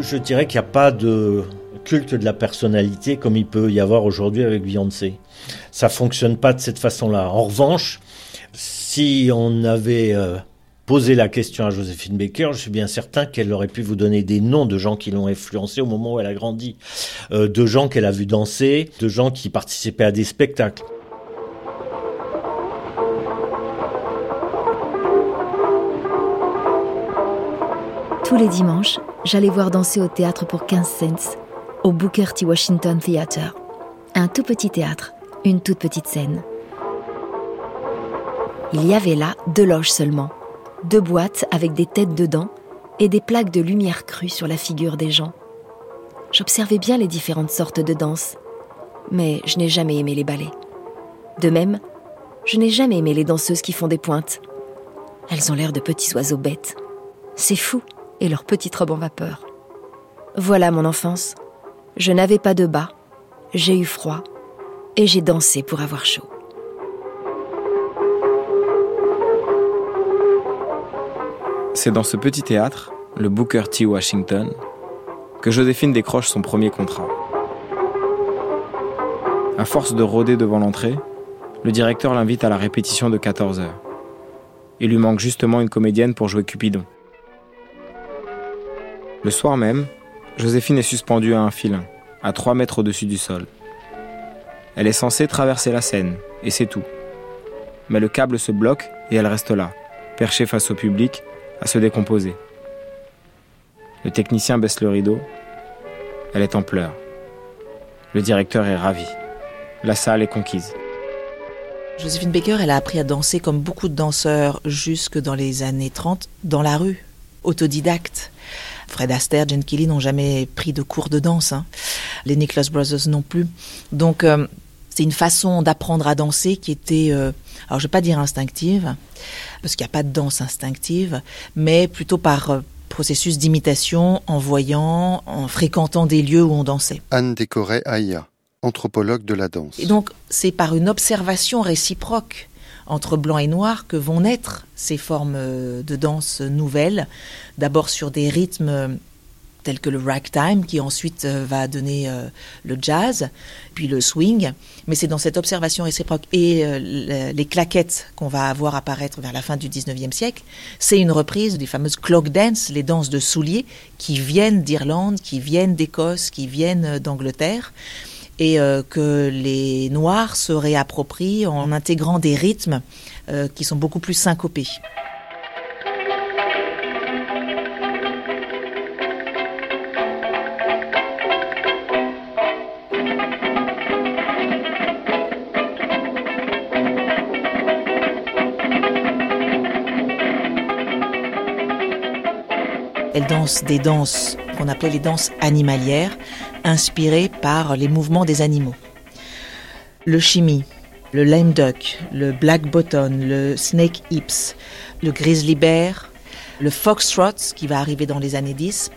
Je dirais qu'il n'y a pas de culte de la personnalité comme il peut y avoir aujourd'hui avec Beyoncé. Ça fonctionne pas de cette façon-là. En revanche, si on avait euh, posé la question à Joséphine Baker, je suis bien certain qu'elle aurait pu vous donner des noms de gens qui l'ont influencée au moment où elle a grandi, euh, de gens qu'elle a vu danser, de gens qui participaient à des spectacles. Tous les dimanches, j'allais voir danser au théâtre pour 15 cents au Booker T. Washington Theatre. Un tout petit théâtre, une toute petite scène. Il y avait là deux loges seulement, deux boîtes avec des têtes dedans et des plaques de lumière crue sur la figure des gens. J'observais bien les différentes sortes de danses, mais je n'ai jamais aimé les ballets. De même, je n'ai jamais aimé les danseuses qui font des pointes. Elles ont l'air de petits oiseaux bêtes. C'est fou, et leur petite robe en vapeur. Voilà mon enfance. Je n'avais pas de bas, j'ai eu froid et j'ai dansé pour avoir chaud. C'est dans ce petit théâtre, le Booker T. Washington, que Joséphine décroche son premier contrat. À force de rôder devant l'entrée, le directeur l'invite à la répétition de 14 heures. Il lui manque justement une comédienne pour jouer Cupidon. Le soir même, Joséphine est suspendue à un filin, à 3 mètres au-dessus du sol. Elle est censée traverser la scène, et c'est tout. Mais le câble se bloque et elle reste là, perchée face au public, à se décomposer. Le technicien baisse le rideau. Elle est en pleurs. Le directeur est ravi. La salle est conquise. Joséphine Baker, elle a appris à danser comme beaucoup de danseurs jusque dans les années 30 dans la rue, autodidacte. Fred Astaire, Jen Kelly n'ont jamais pris de cours de danse. Hein. Les Nicholas Brothers non plus. Donc, euh, c'est une façon d'apprendre à danser qui était, euh, alors je vais pas dire instinctive, parce qu'il n'y a pas de danse instinctive, mais plutôt par euh, processus d'imitation, en voyant, en fréquentant des lieux où on dansait. Anne Décoré Aya, anthropologue de la danse. Et donc, c'est par une observation réciproque entre blanc et noir que vont naître ces formes euh, de danse nouvelles, d'abord sur des rythmes euh, tels que le ragtime, qui ensuite euh, va donner le jazz, puis le swing. Mais c'est dans cette observation réciproque et les claquettes qu'on va avoir apparaître vers la fin du 19e siècle, c'est une reprise des fameuses clock dance, les danses de souliers, qui viennent d'Irlande, qui viennent d'Écosse, qui viennent d'Angleterre et euh, que les Noirs se réapproprient en intégrant des rythmes euh, qui sont beaucoup plus syncopés. Elle danse des danses qu'on appelait les danses animalières, inspirées par les mouvements des animaux. Le chimie, le lame duck, le black button, le snake hips, le grizzly bear, le foxtrot qui va arriver dans les années 10,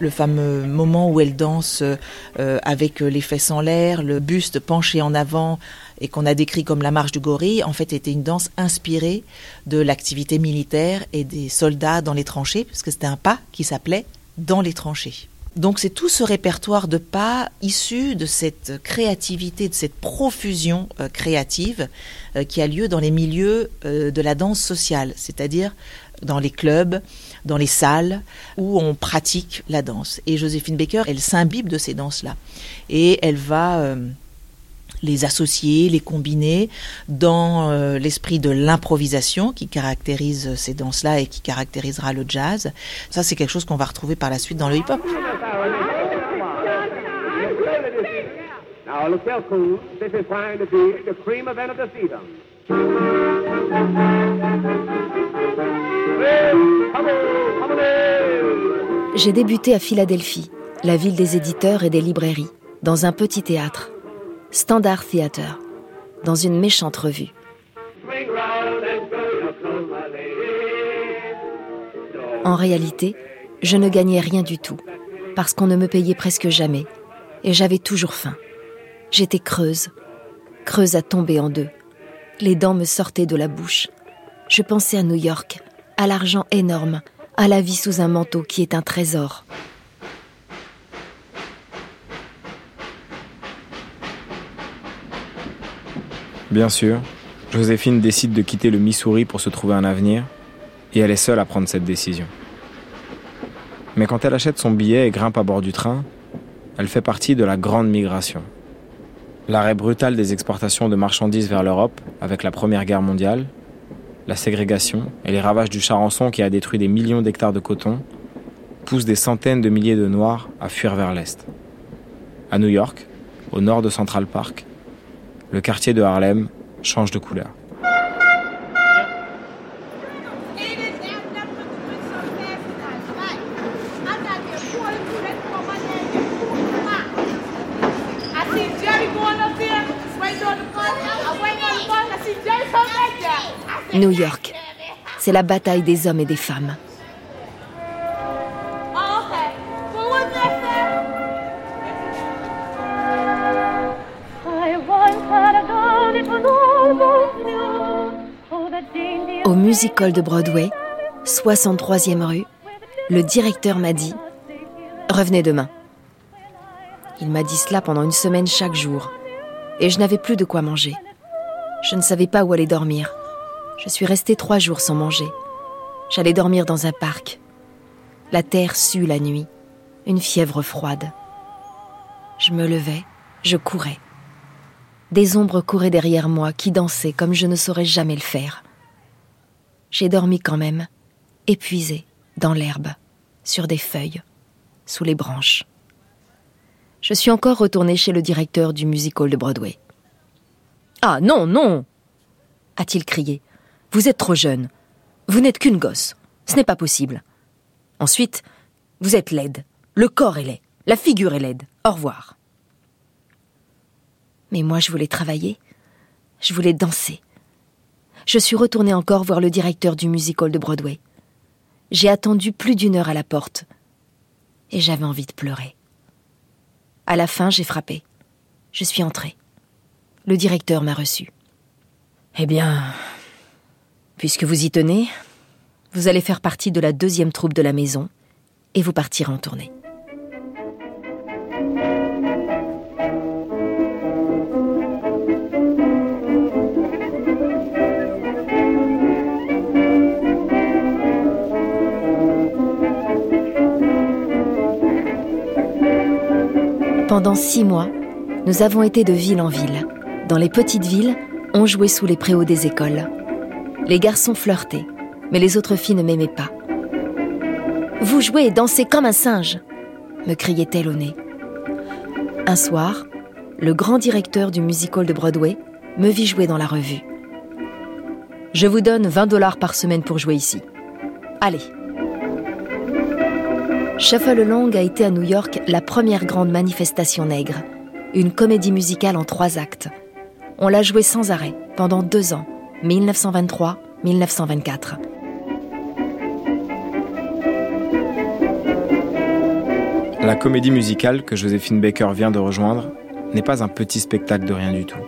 Le fameux moment où elle danse euh, avec les fesses en l'air, le buste penché en avant et qu'on a décrit comme la marche du gorille, en fait était une danse inspirée de l'activité militaire et des soldats dans les tranchées, puisque c'était un pas qui s'appelait Dans les tranchées. Donc c'est tout ce répertoire de pas issu de cette créativité, de cette profusion euh, créative euh, qui a lieu dans les milieux euh, de la danse sociale, c'est-à-dire dans les clubs, dans les salles où on pratique la danse. Et Joséphine Baker, elle s'imbibe de ces danses-là. Et elle va les associer, les combiner dans euh, l'esprit de l'improvisation qui caractérise ces danses-là et qui caractérisera le jazz. Ça, c'est quelque chose qu'on va retrouver par la suite dans le hip-hop. J'ai débuté à Philadelphie, la ville des éditeurs et des librairies, dans un petit théâtre. Standard Theater, dans une méchante revue. En réalité, je ne gagnais rien du tout, parce qu'on ne me payait presque jamais, et j'avais toujours faim. J'étais creuse, creuse à tomber en deux. Les dents me sortaient de la bouche. Je pensais à New York, à l'argent énorme, à la vie sous un manteau qui est un trésor. Bien sûr, Joséphine décide de quitter le Missouri pour se trouver un avenir, et elle est seule à prendre cette décision. Mais quand elle achète son billet et grimpe à bord du train, elle fait partie de la grande migration. L'arrêt brutal des exportations de marchandises vers l'Europe avec la Première Guerre mondiale, la ségrégation et les ravages du charançon qui a détruit des millions d'hectares de coton poussent des centaines de milliers de Noirs à fuir vers l'Est. À New York, au nord de Central Park, le quartier de Harlem change de couleur. New York, c'est la bataille des hommes et des femmes. Au Music Hall de Broadway, 63e rue, le directeur m'a dit Revenez demain. Il m'a dit cela pendant une semaine chaque jour, et je n'avais plus de quoi manger. Je ne savais pas où aller dormir. Je suis restée trois jours sans manger. J'allais dormir dans un parc. La terre sue la nuit, une fièvre froide. Je me levais, je courais. Des ombres couraient derrière moi qui dansaient comme je ne saurais jamais le faire. J'ai dormi quand même, épuisé, dans l'herbe, sur des feuilles, sous les branches. Je suis encore retournée chez le directeur du music hall de Broadway. Ah non, non a-t-il crié. Vous êtes trop jeune. Vous n'êtes qu'une gosse. Ce n'est pas possible. Ensuite, vous êtes laide. Le corps est laid. La figure est laide. Au revoir. Mais moi, je voulais travailler. Je voulais danser. Je suis retournée encore voir le directeur du music hall de Broadway. J'ai attendu plus d'une heure à la porte. Et j'avais envie de pleurer. À la fin, j'ai frappé. Je suis entrée. Le directeur m'a reçu. Eh bien, puisque vous y tenez, vous allez faire partie de la deuxième troupe de la maison et vous partirez en tournée. Pendant six mois, nous avons été de ville en ville. Dans les petites villes, on jouait sous les préaux des écoles. Les garçons flirtaient, mais les autres filles ne m'aimaient pas. Vous jouez et dansez comme un singe, me criait-elle au nez. Un soir, le grand directeur du musical de Broadway me vit jouer dans la revue. Je vous donne 20 dollars par semaine pour jouer ici. Allez, Shuffle Long a été à New York la première grande manifestation nègre, une comédie musicale en trois actes. On l'a jouée sans arrêt pendant deux ans, 1923-1924. La comédie musicale que Joséphine Baker vient de rejoindre n'est pas un petit spectacle de rien du tout.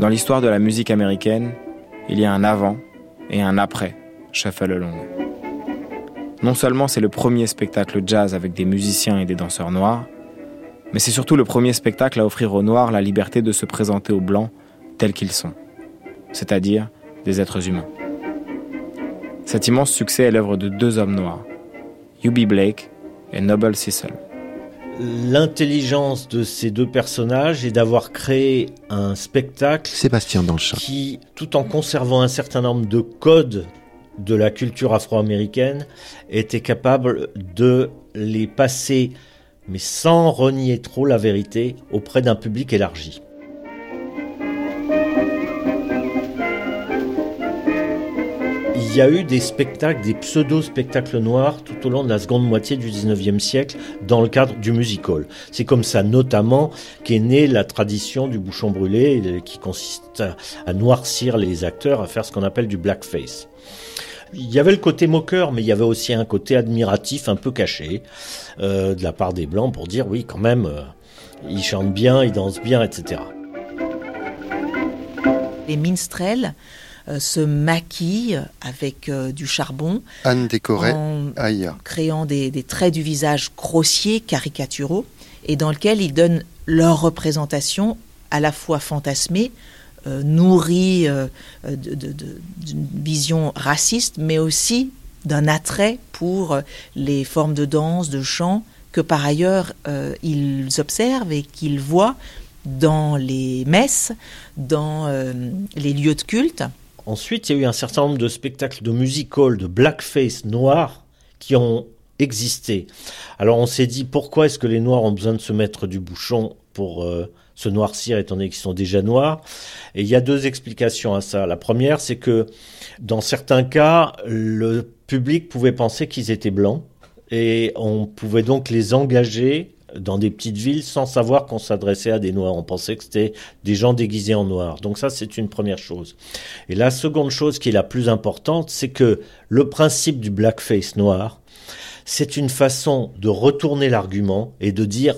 Dans l'histoire de la musique américaine, il y a un avant et un après Shuffle Along. Non seulement c'est le premier spectacle jazz avec des musiciens et des danseurs noirs, mais c'est surtout le premier spectacle à offrir aux noirs la liberté de se présenter aux blancs tels qu'ils sont, c'est-à-dire des êtres humains. Cet immense succès est l'œuvre de deux hommes noirs, U.B. Blake et Noble Cecil. L'intelligence de ces deux personnages est d'avoir créé un spectacle Sébastien qui, tout en conservant un certain nombre de codes de la culture afro-américaine, était capable de les passer, mais sans renier trop la vérité, auprès d'un public élargi. Il y a eu des spectacles, des pseudo-spectacles noirs tout au long de la seconde moitié du 19e siècle dans le cadre du musical. C'est comme ça notamment qu'est née la tradition du bouchon brûlé qui consiste à noircir les acteurs, à faire ce qu'on appelle du blackface. Il y avait le côté moqueur, mais il y avait aussi un côté admiratif un peu caché euh, de la part des Blancs pour dire oui quand même, euh, ils chantent bien, ils dansent bien, etc. Les minstrels euh, se maquillent avec euh, du charbon. Anne en Aya. créant des, des traits du visage grossiers, caricaturaux, et dans lequel ils donnent leur représentation à la fois fantasmée, euh, nourrie euh, de- d'une vision raciste, mais aussi d'un attrait pour euh, les formes de danse, de chant, que par ailleurs euh, ils observent et qu'ils voient dans les messes, dans euh, les lieux de culte. Ensuite, il y a eu un certain nombre de spectacles de musical, de blackface noir qui ont existé. Alors on s'est dit pourquoi est-ce que les noirs ont besoin de se mettre du bouchon pour euh, se noircir étant donné qu'ils sont déjà noirs Et il y a deux explications à ça. La première, c'est que dans certains cas, le public pouvait penser qu'ils étaient blancs et on pouvait donc les engager dans des petites villes sans savoir qu'on s'adressait à des noirs. On pensait que c'était des gens déguisés en noirs. Donc ça, c'est une première chose. Et la seconde chose qui est la plus importante, c'est que le principe du blackface noir, c'est une façon de retourner l'argument et de dire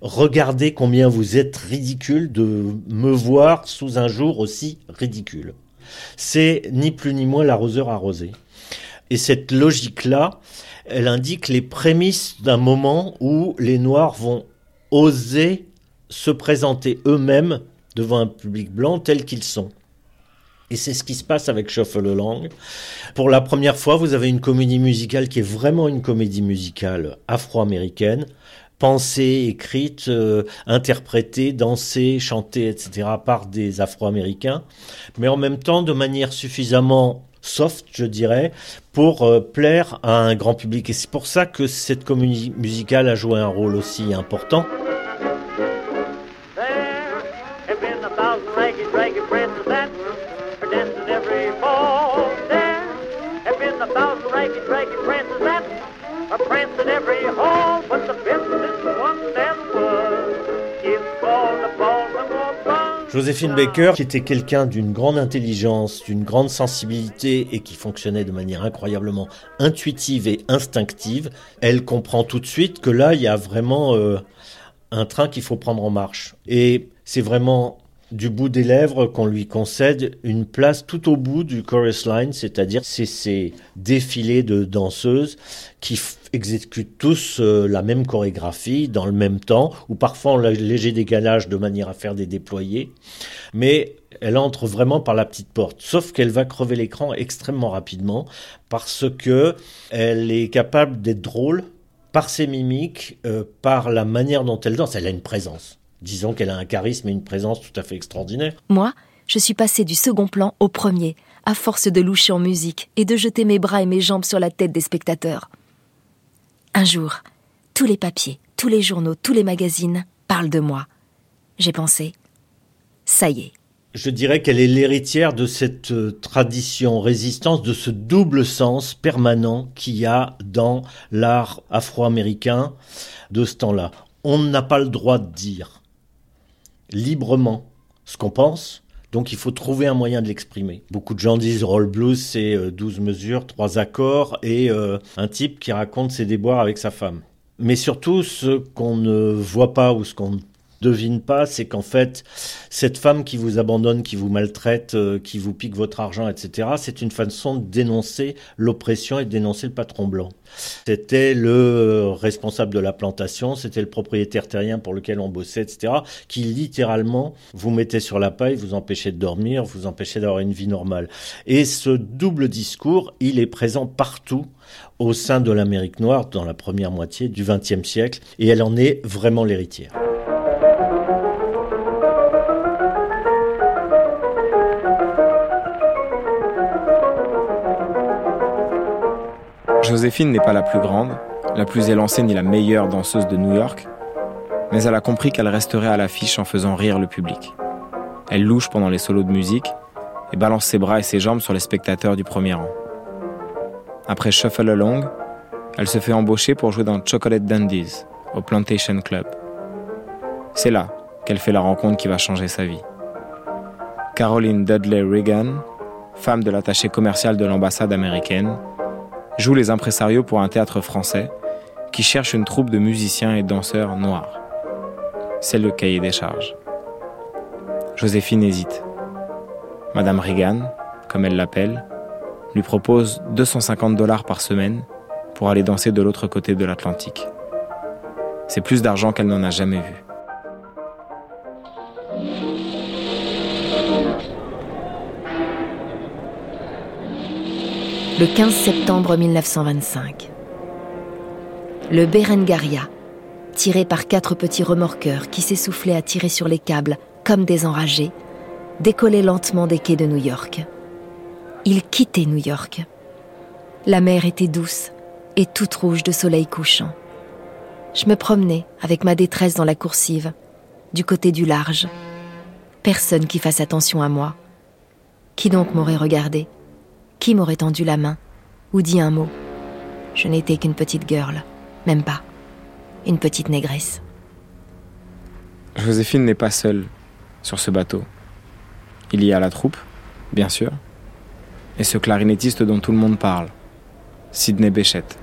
regardez combien vous êtes ridicule de me voir sous un jour aussi ridicule. C'est ni plus ni moins l'arroseur arrosé. Et cette logique-là, elle indique les prémices d'un moment où les Noirs vont oser se présenter eux-mêmes devant un public blanc tel qu'ils sont. Et c'est ce qui se passe avec Shuffle Along. Pour la première fois, vous avez une comédie musicale qui est vraiment une comédie musicale afro-américaine, pensée, écrite, euh, interprétée, dansée, chantée, etc. par des afro-américains, mais en même temps de manière suffisamment soft, je dirais, pour euh, plaire à un grand public. Et c'est pour ça que cette comédie musicale a joué un rôle aussi important. Joséphine Baker, qui était quelqu'un d'une grande intelligence, d'une grande sensibilité et qui fonctionnait de manière incroyablement intuitive et instinctive, elle comprend tout de suite que là, il y a vraiment euh, un train qu'il faut prendre en marche. Et c'est vraiment du bout des lèvres qu'on lui concède une place tout au bout du chorus line, c'est-à-dire c'est ces défilés de danseuses qui exécutent tous euh, la même chorégraphie dans le même temps, ou parfois en léger décalage de manière à faire des déployés, mais elle entre vraiment par la petite porte, sauf qu'elle va crever l'écran extrêmement rapidement parce que elle est capable d'être drôle par ses mimiques, euh, par la manière dont elle danse, elle a une présence. Disons qu'elle a un charisme et une présence tout à fait extraordinaire. Moi, je suis passée du second plan au premier, à force de loucher en musique et de jeter mes bras et mes jambes sur la tête des spectateurs. Un jour, tous les papiers, tous les journaux, tous les magazines parlent de moi. J'ai pensé, ça y est, Je dirais qu'elle est l'héritière de cette euh, tradition résistance, de ce double sens permanent qu'il y a dans l'art afro-américain de ce temps-là. On n'a pas le droit de dire librement ce qu'on pense, donc il faut trouver un moyen de l'exprimer. Beaucoup de gens disent roll blues, c'est euh, 12 mesures, trois accords et euh, un type qui raconte ses déboires avec sa femme. Mais surtout, ce qu'on ne voit pas ou ce qu'on ne devine pas, c'est qu'en fait, cette femme qui vous abandonne, qui vous maltraite, euh, qui vous pique votre argent, etc., c'est une façon de dénoncer l'oppression et de dénoncer le patron blanc. C'était le euh, responsable de la plantation, c'était le propriétaire terrien pour lequel on bossait, etc., qui littéralement vous mettait sur la paille, vous empêchait de dormir, vous empêchait d'avoir une vie normale. Et ce double discours, il est présent partout au sein de l'Amérique noire dans la première moitié du XXe siècle, et elle en est vraiment l'héritière. Joséphine n'est pas la plus grande, la plus élancée ni la meilleure danseuse de New York, mais elle a compris qu'elle resterait à l'affiche en faisant rire le public. Elle louche pendant les solos de musique et balance ses bras et ses jambes sur les spectateurs du premier rang. Après Shuffle Along, elle se fait embaucher pour jouer dans Chocolate Dandies au Plantation Club. C'est là qu'elle fait la rencontre qui va changer sa vie. Caroline Dudley Reagan, femme de l'attaché commercial de l'ambassade américaine, joue les impresarios pour un théâtre français qui cherche une troupe de musiciens et danseurs noirs. C'est le cahier des charges. Joséphine hésite. Madame Reagan, comme elle l'appelle, lui propose 250 dollars par semaine pour aller danser de l'autre côté de l'Atlantique. C'est plus d'argent qu'elle n'en a jamais vu. Le 15 septembre 1925. Le Berengaria, tiré par quatre petits remorqueurs qui s'essoufflaient à tirer sur les câbles comme des enragés, décollait lentement des quais de New York. Il quittait New York. La mer était douce et toute rouge de soleil couchant. Je me promenais avec ma détresse dans la coursive, du côté du large. Personne qui fasse attention à moi. Qui donc m'aurait regardé? Qui m'aurait tendu la main ou dit un mot Je n'étais qu'une petite girl, même pas. Une petite négresse. Joséphine n'est pas seule sur ce bateau. Il y a la troupe, bien sûr, et ce clarinettiste dont tout le monde parle, Sidney Béchette.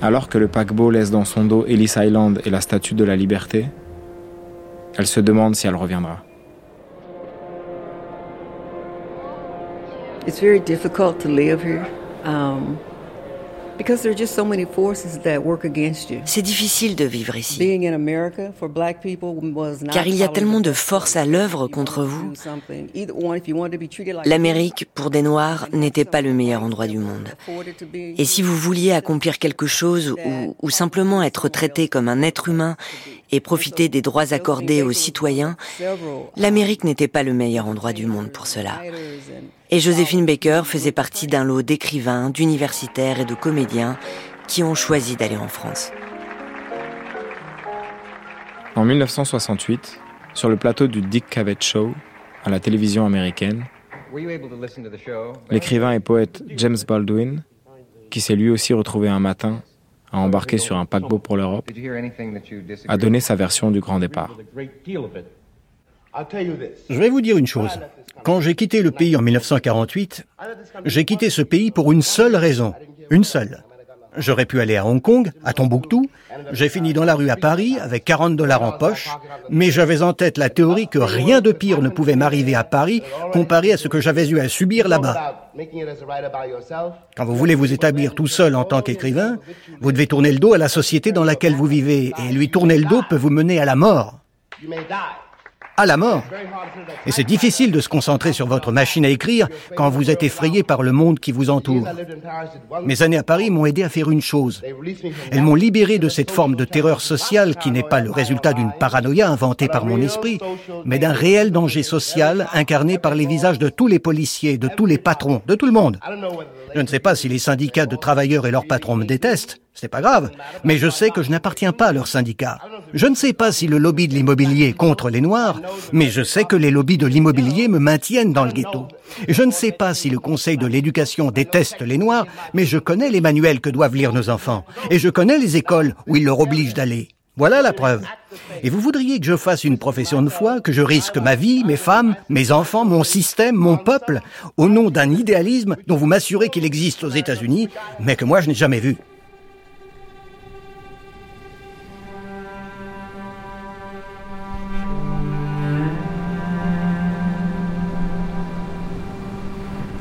Alors que le paquebot laisse dans son dos Ellis Island et la statue de la liberté, elle se demande si elle reviendra. It's very difficult to live here. Um, because there are just so many forces that work against you. C'est difficile de vivre ici. Being in America for black people was not Car il y a tellement de forces à l'œuvre contre vous. L'Amérique, pour des Noirs, n'était pas le meilleur endroit du monde. Et si vous vouliez accomplir quelque chose ou, ou simplement être traité comme un être humain et profiter des droits accordés aux citoyens, l'Amérique n'était pas le meilleur endroit du monde pour cela. Et Joséphine Baker faisait partie d'un lot d'écrivains, d'universitaires et de comédiens qui ont choisi d'aller en France. En 1968, sur le plateau du Dick Cavett Show, à la télévision américaine, l'écrivain et poète James Baldwin, qui s'est lui aussi retrouvé un matin à embarquer sur un paquebot pour l'Europe, a donné sa version du grand départ. Je vais vous dire une chose. Quand j'ai quitté le pays en 1948, j'ai quitté ce pays pour une seule raison. Une seule. J'aurais pu aller à Hong Kong, à Tombouctou. J'ai fini dans la rue à Paris avec 40 dollars en poche. Mais j'avais en tête la théorie que rien de pire ne pouvait m'arriver à Paris comparé à ce que j'avais eu à subir là-bas. Quand vous voulez vous établir tout seul en tant qu'écrivain, vous devez tourner le dos à la société dans laquelle vous vivez. Et lui tourner le dos peut vous mener à la mort à la mort. Et c'est difficile de se concentrer sur votre machine à écrire quand vous êtes effrayé par le monde qui vous entoure. Mes années à Paris m'ont aidé à faire une chose. Elles m'ont libéré de cette forme de terreur sociale qui n'est pas le résultat d'une paranoïa inventée par mon esprit, mais d'un réel danger social incarné par les visages de tous les policiers, de tous les patrons, de tout le monde. Je ne sais pas si les syndicats de travailleurs et leurs patrons me détestent, c'est pas grave, mais je sais que je n'appartiens pas à leur syndicat. Je ne sais pas si le lobby de l'immobilier est contre les Noirs, mais je sais que les lobbies de l'immobilier me maintiennent dans le ghetto. Je ne sais pas si le Conseil de l'éducation déteste les Noirs, mais je connais les manuels que doivent lire nos enfants, et je connais les écoles où ils leur obligent d'aller. Voilà la preuve. Et vous voudriez que je fasse une profession de foi, que je risque ma vie, mes femmes, mes enfants, mon système, mon peuple, au nom d'un idéalisme dont vous m'assurez qu'il existe aux États-Unis, mais que moi je n'ai jamais vu?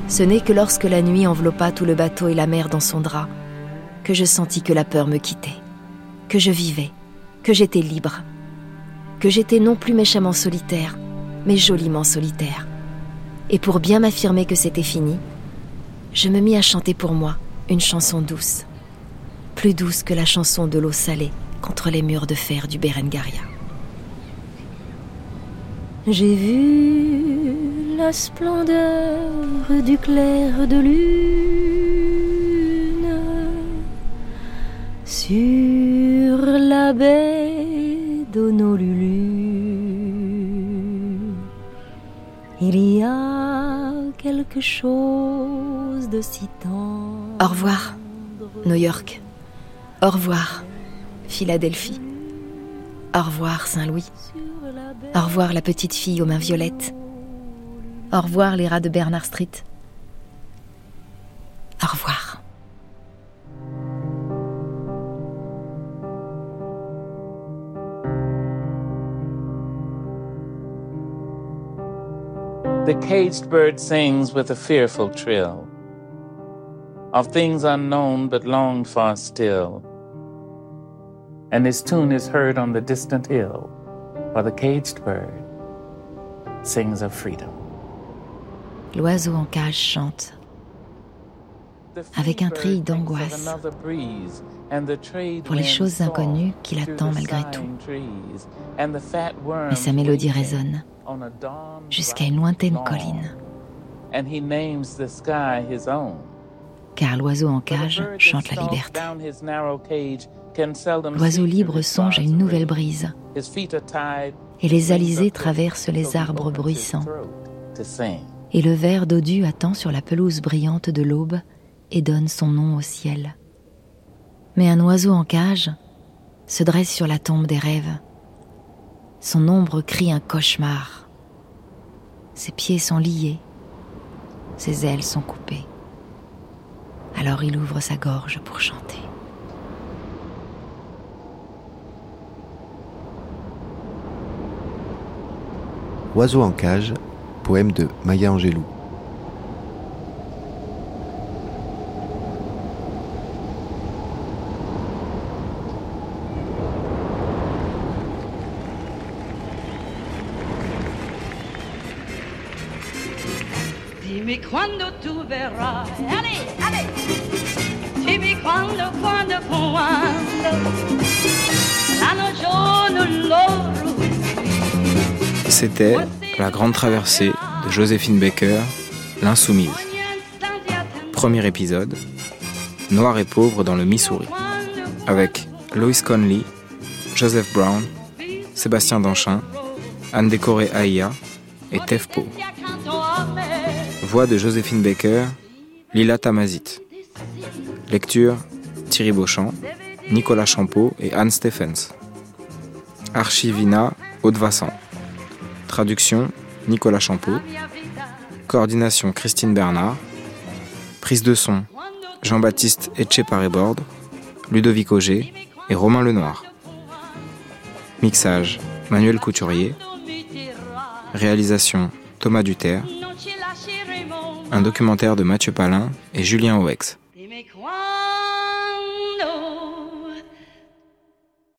Ce n'est que lorsque la nuit enveloppa tout le bateau et la mer dans son drap que je sentis que la peur me quittait, que je vivais, que j'étais libre, que j'étais non plus méchamment solitaire, mais joliment solitaire. Et pour bien m'affirmer que c'était fini, je me mis à chanter pour moi une chanson douce, plus douce que la chanson de l'eau salée contre les murs de fer du Berengaria. J'ai vu la splendeur du clair de lune sur la baie d'Honolulu. Il y a quelque chose de si tendre. Au revoir, New York. Au revoir, Philadelphie. Au revoir, Saint-Louis. Au revoir, la petite fille aux mains violettes. Au revoir, les rats de Bernard Street. Au revoir. The caged bird sings with a fearful trill of things unknown but longed for still. And his tune is heard on the distant hill, for the caged bird sings of freedom. L'oiseau en cage chante avec un tri d'angoisse pour les choses inconnues qu'il attend malgré tout. Mais sa mélodie résonne jusqu'à une lointaine colline. Car l'oiseau en cage chante la liberté. L'oiseau libre songe à une nouvelle brise. Et les alizés traversent les arbres bruissants. Et le ver dodu attend sur la pelouse brillante de l'aube et donne son nom au ciel. Mais un oiseau en cage se dresse sur la tombe des rêves. Son ombre crie un cauchemar. Ses pieds sont liés, ses ailes sont coupées. Alors il ouvre sa gorge pour chanter. Oiseau en cage, poème de Maya Angelou. Dimmi quando tu verrai, allez, allez, dimmi quando, quando, quando, l'anno giorno loro. C'était La Grande Traversée de Joséphine Baker, L'Insoumise. Premier épisode, Noir et pauvre dans le Missouri, avec Lois Conley, Joseph Brown, Sébastien Danchin, Anne Décoré Aïa et Tefpo. Voix de Joséphine Baker, Lila Tamazit. Lecture Thierry Beauchamp, Nicolas Champeau et Anne Stephens. Archivina Aude Vassan. Traduction Nicolas Champeau. Coordination Christine Bernard. Prise de son Jean-Baptiste Etcheparé-Borde, Ludovic Auger et Romain Lenoir. Mixage Manuel Couturier. Réalisation Thomas Duterre. Un documentaire de Mathieu Palin et Julien Oex.